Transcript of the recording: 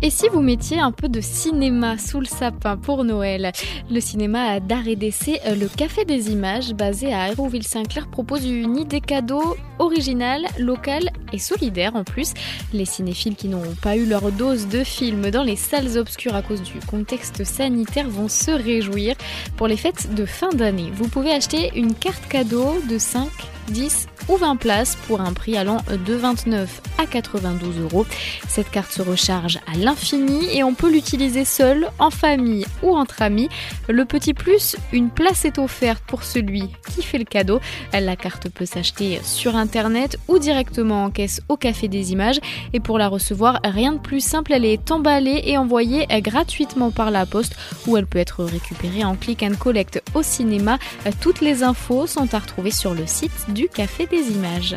Et si vous mettiez un peu de cinéma sous le sapin pour Noël? Le cinéma d'art et d'essai Le Café des Images, basé à Aéroville-Saint-Clair, propose une idée cadeau originale, locale et solidaire en plus. Les cinéphiles qui n'ont pas eu leur dose de films dans les salles obscures à cause du contexte sanitaire vont se réjouir. Pour les fêtes de fin d'année, vous pouvez acheter une carte cadeau de 5 10 ou 20 places pour un prix allant de 29 à 92 euros. Cette carte se recharge à et on peut l'utiliser seul, en famille ou entre amis. Le petit plus, une place est offerte pour celui qui fait le cadeau. La carte peut s'acheter sur internet ou directement en caisse au Café des Images et pour la recevoir, rien de plus simple, elle est emballée et envoyée gratuitement par la poste ou elle peut être récupérée en click and collect au cinéma. Toutes les infos sont à retrouver sur le site du Café des Images.